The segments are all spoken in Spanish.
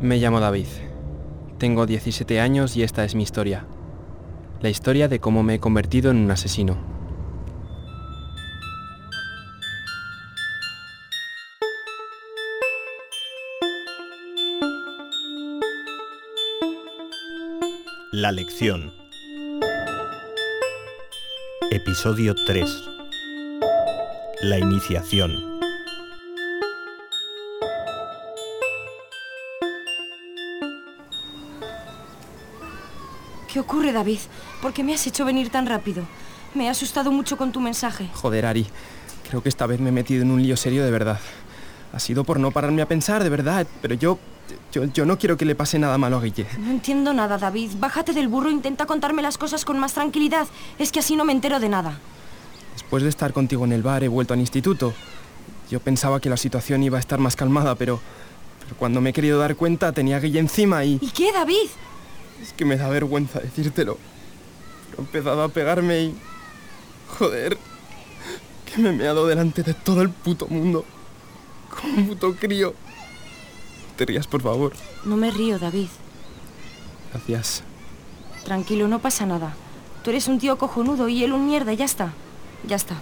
Me llamo David. Tengo 17 años y esta es mi historia. La historia de cómo me he convertido en un asesino. La lección. Episodio 3. La iniciación. ¿Qué ocurre, David? ¿Por qué me has hecho venir tan rápido? Me he asustado mucho con tu mensaje. Joder, Ari. Creo que esta vez me he metido en un lío serio de verdad. Ha sido por no pararme a pensar, de verdad. Pero yo, yo, yo no quiero que le pase nada malo a Guille. No entiendo nada, David. Bájate del burro e intenta contarme las cosas con más tranquilidad. Es que así no me entero de nada. Después de estar contigo en el bar he vuelto al instituto. Yo pensaba que la situación iba a estar más calmada, pero, pero cuando me he querido dar cuenta tenía a Guille encima y... ¿Y qué, David? Es que me da vergüenza decírtelo. Pero he empezado a pegarme y... Joder. Que me he meado delante de todo el puto mundo. Como un puto crío. Te rías, por favor. No me río, David. Gracias. Tranquilo, no pasa nada. Tú eres un tío cojonudo y él un mierda, ya está. Ya está.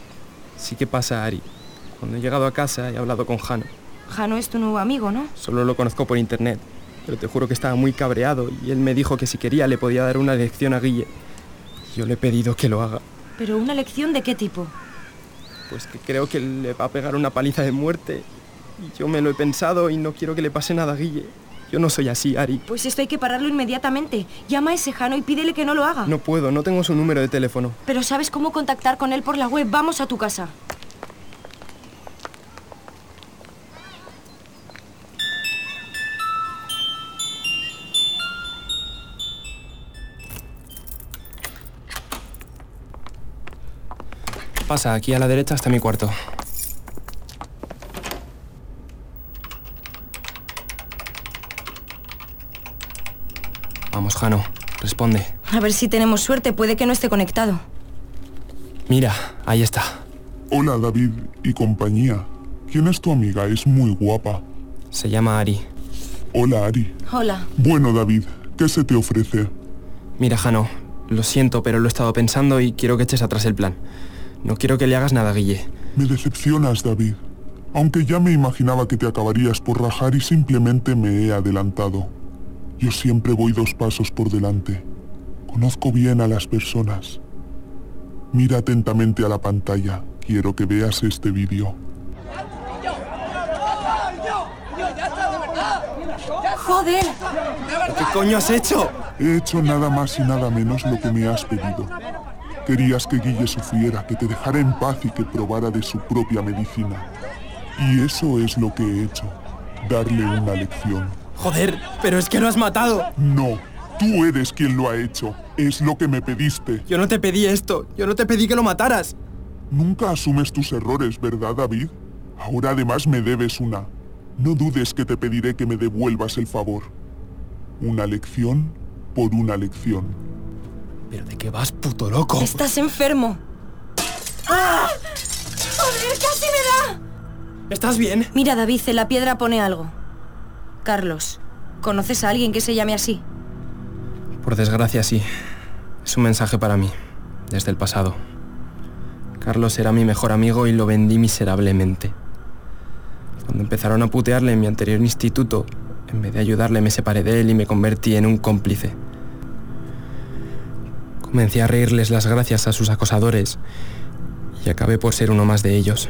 Sí que pasa, Ari. Cuando he llegado a casa he hablado con Jano. Jano es tu nuevo amigo, ¿no? Solo lo conozco por internet. Pero te juro que estaba muy cabreado y él me dijo que si quería le podía dar una lección a Guille. Yo le he pedido que lo haga. ¿Pero una lección de qué tipo? Pues que creo que le va a pegar una paliza de muerte. Y yo me lo he pensado y no quiero que le pase nada a Guille. Yo no soy así, Ari. Pues esto hay que pararlo inmediatamente. Llama a ese Jano y pídele que no lo haga. No puedo, no tengo su número de teléfono. Pero sabes cómo contactar con él por la web. Vamos a tu casa. Pasa, aquí a la derecha está mi cuarto. Vamos, Jano, responde. A ver si tenemos suerte. Puede que no esté conectado. Mira, ahí está. Hola David y compañía. ¿Quién es tu amiga? Es muy guapa. Se llama Ari. Hola Ari. Hola. Bueno David, ¿qué se te ofrece? Mira, Jano, lo siento, pero lo he estado pensando y quiero que eches atrás el plan. No quiero que le hagas nada Guille. Me decepcionas David. Aunque ya me imaginaba que te acabarías por rajar y simplemente me he adelantado. Yo siempre voy dos pasos por delante. Conozco bien a las personas. Mira atentamente a la pantalla. Quiero que veas este vídeo. ¡Joder! ¿Qué coño has hecho? He hecho nada más y nada menos lo que me has pedido. Querías que Guille sufriera, que te dejara en paz y que probara de su propia medicina. Y eso es lo que he hecho. Darle una lección. Joder, pero es que lo has matado. No, tú eres quien lo ha hecho. Es lo que me pediste. Yo no te pedí esto. Yo no te pedí que lo mataras. Nunca asumes tus errores, ¿verdad, David? Ahora además me debes una. No dudes que te pediré que me devuelvas el favor. Una lección por una lección. ¿Pero de qué vas, puto loco? Estás enfermo. ¡Ah! ¡Joder, casi me da! ¿Estás bien? Mira, David, en la piedra pone algo. Carlos, ¿conoces a alguien que se llame así? Por desgracia, sí. Es un mensaje para mí, desde el pasado. Carlos era mi mejor amigo y lo vendí miserablemente. Cuando empezaron a putearle en mi anterior instituto, en vez de ayudarle me separé de él y me convertí en un cómplice. Comencé a reírles las gracias a sus acosadores y acabé por ser uno más de ellos.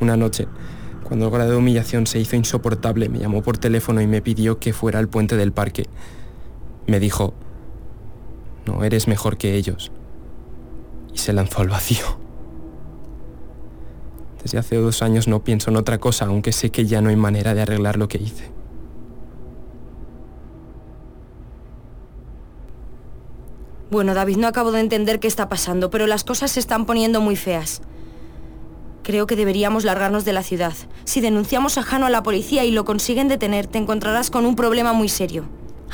Una noche, cuando el grado de humillación se hizo insoportable, me llamó por teléfono y me pidió que fuera al puente del parque. Me dijo, no eres mejor que ellos. Y se lanzó al vacío. Desde hace dos años no pienso en otra cosa, aunque sé que ya no hay manera de arreglar lo que hice. Bueno, David, no acabo de entender qué está pasando, pero las cosas se están poniendo muy feas. Creo que deberíamos largarnos de la ciudad. Si denunciamos a Jano a la policía y lo consiguen detener, te encontrarás con un problema muy serio.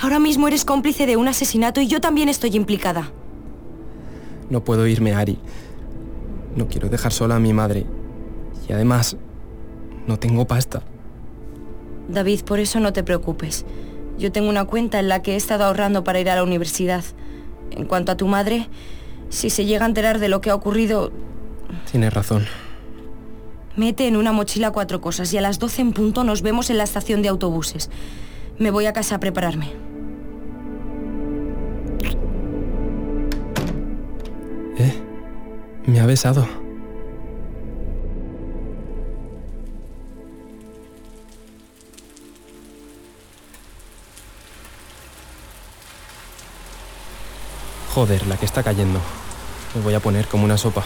Ahora mismo eres cómplice de un asesinato y yo también estoy implicada. No puedo irme, Ari. No quiero dejar sola a mi madre. Y además, no tengo pasta. David, por eso no te preocupes. Yo tengo una cuenta en la que he estado ahorrando para ir a la universidad. En cuanto a tu madre, si se llega a enterar de lo que ha ocurrido... Tienes razón. Mete en una mochila cuatro cosas y a las 12 en punto nos vemos en la estación de autobuses. Me voy a casa a prepararme. ¿Eh? Me ha besado. Joder, la que está cayendo. Me voy a poner como una sopa.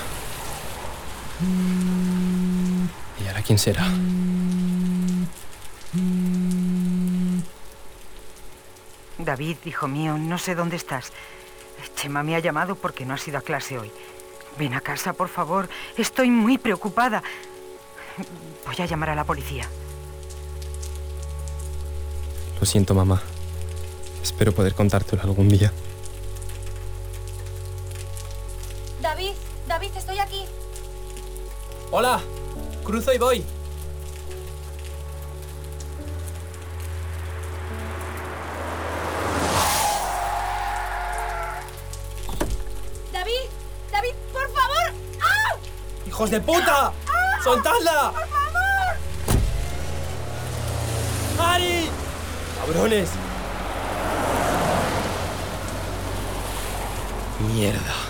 ¿Y ahora quién será? David, hijo mío, no sé dónde estás. Chema me ha llamado porque no has ido a clase hoy. Ven a casa, por favor. Estoy muy preocupada. Voy a llamar a la policía. Lo siento, mamá. Espero poder contártelo algún día. David, David, estoy aquí. Hola, cruzo y voy. David, David, por favor. ¡Ah! ¡Hijos de puta! ¡Soltadla! ¡Por favor! ¡Ari! ¡Cabrones! Mierda.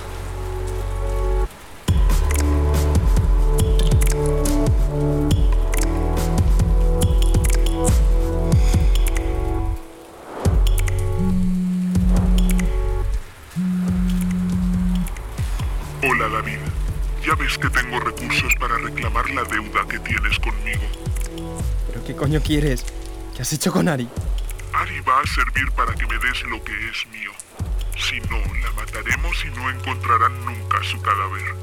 La deuda que tienes conmigo. ¿Pero qué coño quieres? ¿Qué has hecho con Ari? Ari va a servir para que me des lo que es mío. Si no, la mataremos y no encontrarán nunca su cadáver.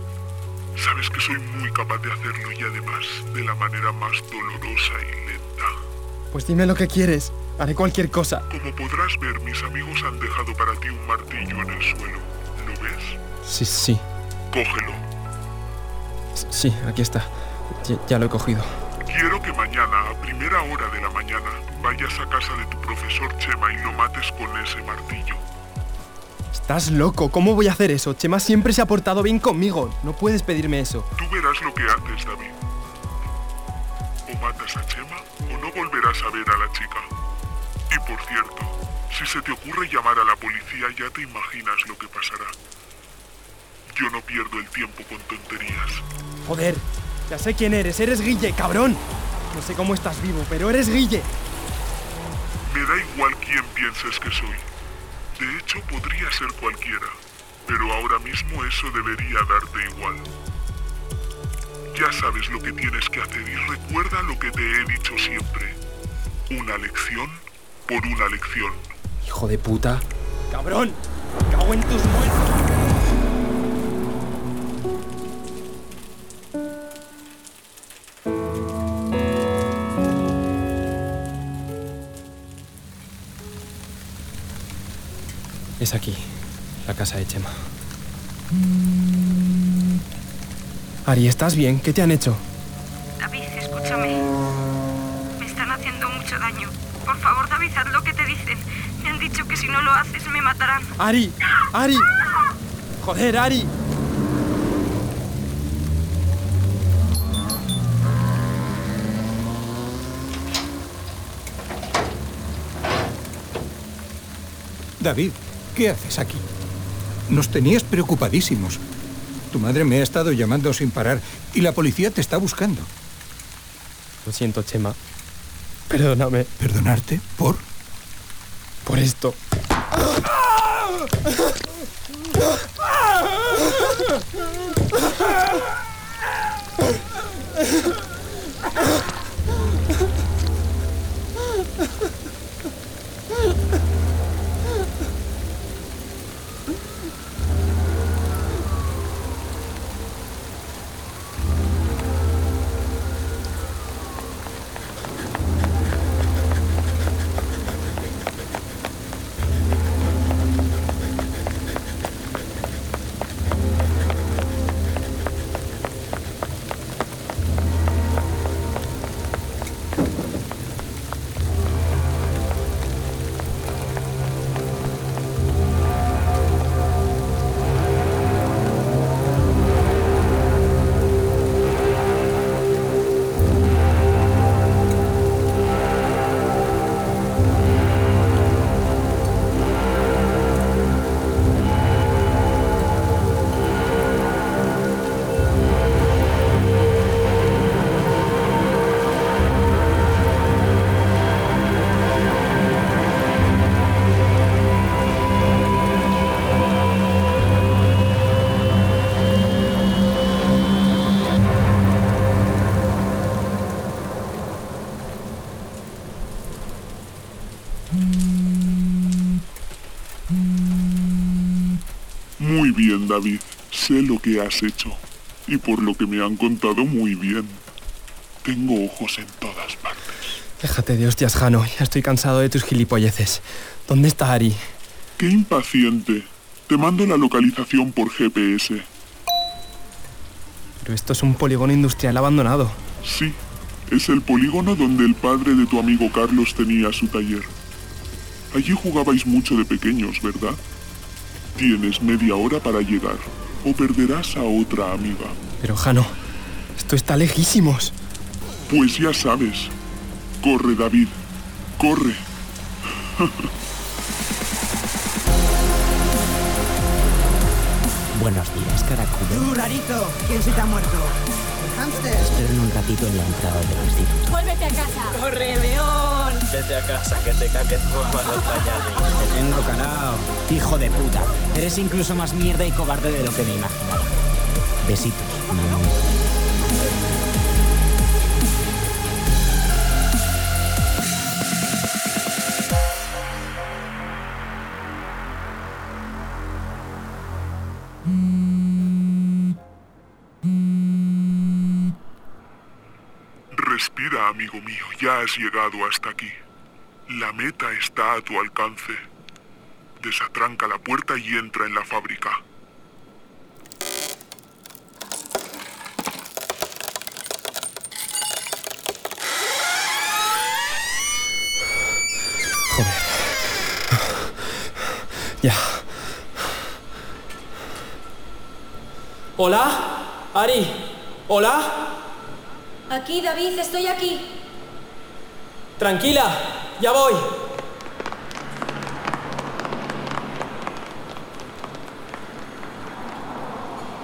Sabes que soy muy capaz de hacerlo y además de la manera más dolorosa y lenta. Pues dime lo que quieres. Haré cualquier cosa. Como podrás ver, mis amigos han dejado para ti un martillo en el suelo. ¿Lo ves? Sí, sí. Cógelo. S- Sí, aquí está. Ya, ya lo he cogido. Quiero que mañana, a primera hora de la mañana, vayas a casa de tu profesor Chema y lo mates con ese martillo. Estás loco. ¿Cómo voy a hacer eso? Chema siempre se ha portado bien conmigo. No puedes pedirme eso. Tú verás lo que haces, David. O matas a Chema o no volverás a ver a la chica. Y por cierto, si se te ocurre llamar a la policía ya te imaginas lo que pasará. Yo no pierdo el tiempo con tonterías. Joder, ya sé quién eres. Eres Guille, cabrón. No sé cómo estás vivo, pero eres Guille. Me da igual quién pienses que soy. De hecho, podría ser cualquiera. Pero ahora mismo eso debería darte igual. Ya sabes lo que tienes que hacer y recuerda lo que te he dicho siempre. Una lección por una lección. Hijo de puta. Cabrón. Cago en tus muertos. Es aquí, la casa de Chema. Ari, ¿estás bien? ¿Qué te han hecho? David, escúchame. Me están haciendo mucho daño. Por favor, David, haz lo que te dicen. Me han dicho que si no lo haces me matarán. Ari, Ari. Joder, Ari. David, ¿Qué haces aquí? Nos tenías preocupadísimos. Tu madre me ha estado llamando sin parar y la policía te está buscando. Lo siento, Chema. Perdóname. ¿Perdonarte? ¿Por? Por esto. David. Sé lo que has hecho. Y por lo que me han contado muy bien. Tengo ojos en todas partes. Déjate de hostias, Jano. Ya estoy cansado de tus gilipolleces. ¿Dónde está Ari? ¡Qué impaciente! Te mando la localización por GPS. Pero esto es un polígono industrial abandonado. Sí, es el polígono donde el padre de tu amigo Carlos tenía su taller. Allí jugabais mucho de pequeños, ¿verdad? Tienes media hora para llegar, o perderás a otra amiga. Pero, Jano, esto está lejísimos. Pues ya sabes. Corre, David. Corre. Buenos días, caraculo. ¡Tú, rarito! ¿Quién se te ha muerto? ¿El hámster? Esperen un ratito en la entrada del instituto. ¡Vuélvete a casa! ¡Corre, león! Vete a casa, que te cambies formas los pañales. Te tengo calado. Hijo de puta. Eres incluso más mierda y cobarde de lo que me imaginaba. Besitos, mamón. Respira, amigo mío. Ya has llegado hasta aquí. La meta está a tu alcance. Desatranca la puerta y entra en la fábrica. Joder. Ya. ¿Hola? Ari. ¿Hola? Aquí, David, estoy aquí. Tranquila, ya voy.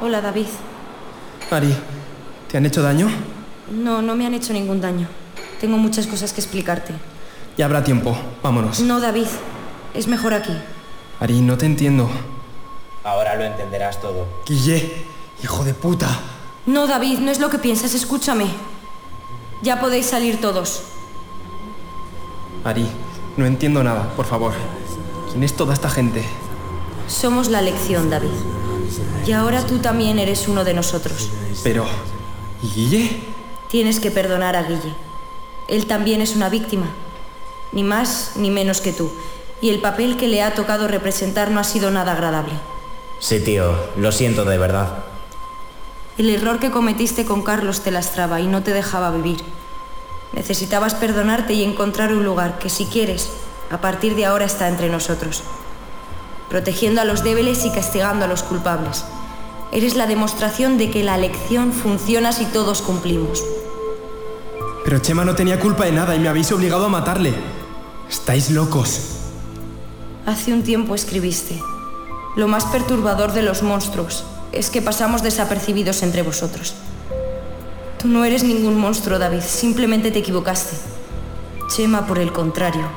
Hola, David. Ari, ¿te han hecho daño? No, no me han hecho ningún daño. Tengo muchas cosas que explicarte. Ya habrá tiempo. Vámonos. No, David. Es mejor aquí. Ari, no te entiendo. Ahora lo entenderás todo. Guille, hijo de puta. No, David, no es lo que piensas. Escúchame. Ya podéis salir todos. Ari, no entiendo nada, por favor. ¿Quién es toda esta gente? Somos la lección, David. Y ahora tú también eres uno de nosotros. Pero... ¿Y Guille? Tienes que perdonar a Guille. Él también es una víctima. Ni más ni menos que tú. Y el papel que le ha tocado representar no ha sido nada agradable. Sí, tío, lo siento de verdad. El error que cometiste con Carlos te lastraba y no te dejaba vivir. Necesitabas perdonarte y encontrar un lugar que si quieres, a partir de ahora está entre nosotros. Protegiendo a los débiles y castigando a los culpables. Eres la demostración de que la lección funciona si todos cumplimos. Pero Chema no tenía culpa de nada y me habéis obligado a matarle. Estáis locos. Hace un tiempo escribiste, lo más perturbador de los monstruos es que pasamos desapercibidos entre vosotros. Tú no eres ningún monstruo, David, simplemente te equivocaste. Chema, por el contrario,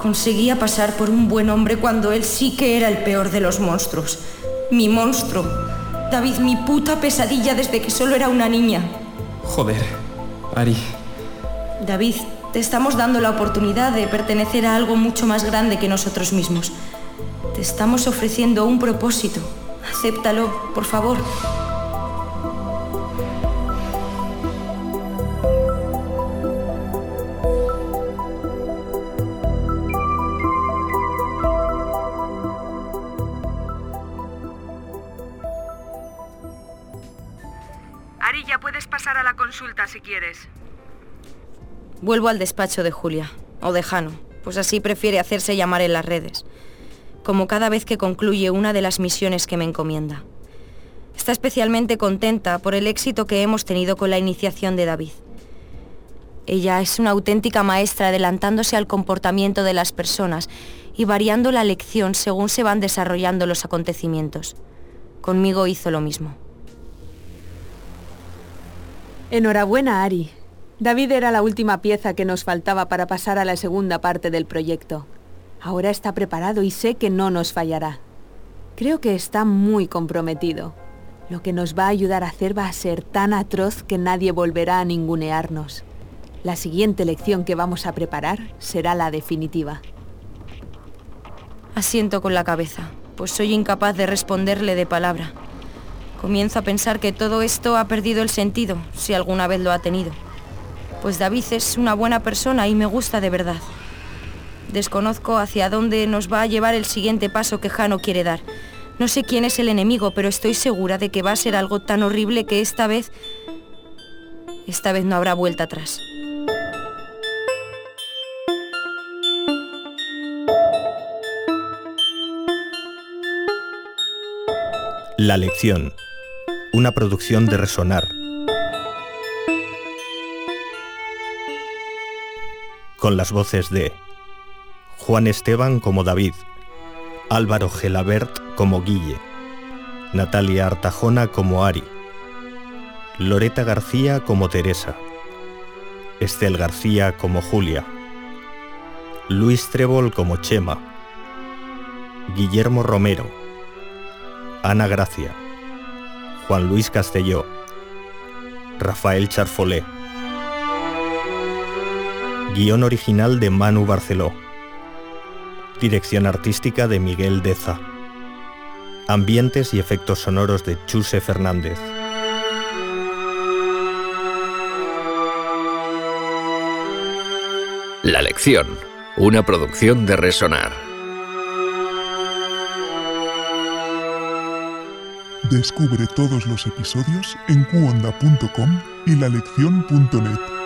conseguía pasar por un buen hombre cuando él sí que era el peor de los monstruos. Mi monstruo. David, mi puta pesadilla desde que solo era una niña. Joder, Ari. David, te estamos dando la oportunidad de pertenecer a algo mucho más grande que nosotros mismos. Te estamos ofreciendo un propósito. Acéptalo, por favor. Ari, ya puedes pasar a la consulta si quieres. Vuelvo al despacho de Julia, o de Jano, pues así prefiere hacerse llamar en las redes, como cada vez que concluye una de las misiones que me encomienda. Está especialmente contenta por el éxito que hemos tenido con la iniciación de David. Ella es una auténtica maestra adelantándose al comportamiento de las personas y variando la lección según se van desarrollando los acontecimientos. Conmigo hizo lo mismo. Enhorabuena, Ari. David era la última pieza que nos faltaba para pasar a la segunda parte del proyecto. Ahora está preparado y sé que no nos fallará. Creo que está muy comprometido. Lo que nos va a ayudar a hacer va a ser tan atroz que nadie volverá a ningunearnos. La siguiente lección que vamos a preparar será la definitiva. Asiento con la cabeza, pues soy incapaz de responderle de palabra. Comienzo a pensar que todo esto ha perdido el sentido, si alguna vez lo ha tenido. Pues David es una buena persona y me gusta de verdad. Desconozco hacia dónde nos va a llevar el siguiente paso que Jano quiere dar. No sé quién es el enemigo, pero estoy segura de que va a ser algo tan horrible que esta vez... Esta vez no habrá vuelta atrás. La lección. Una producción de Resonar. Con las voces de Juan Esteban como David, Álvaro Gelabert como Guille, Natalia Artajona como Ari, Loreta García como Teresa, Estel García como Julia, Luis Trébol como Chema, Guillermo Romero, Ana Gracia, Juan Luis Castelló, Rafael Charfolé. Guión original de Manu Barceló. Dirección artística de Miguel Deza. Ambientes y efectos sonoros de Chuse Fernández. La lección, una producción de Resonar. Descubre todos los episodios en cuonda.com y lalección.net.